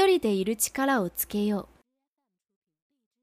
一人でいる力をつけよう。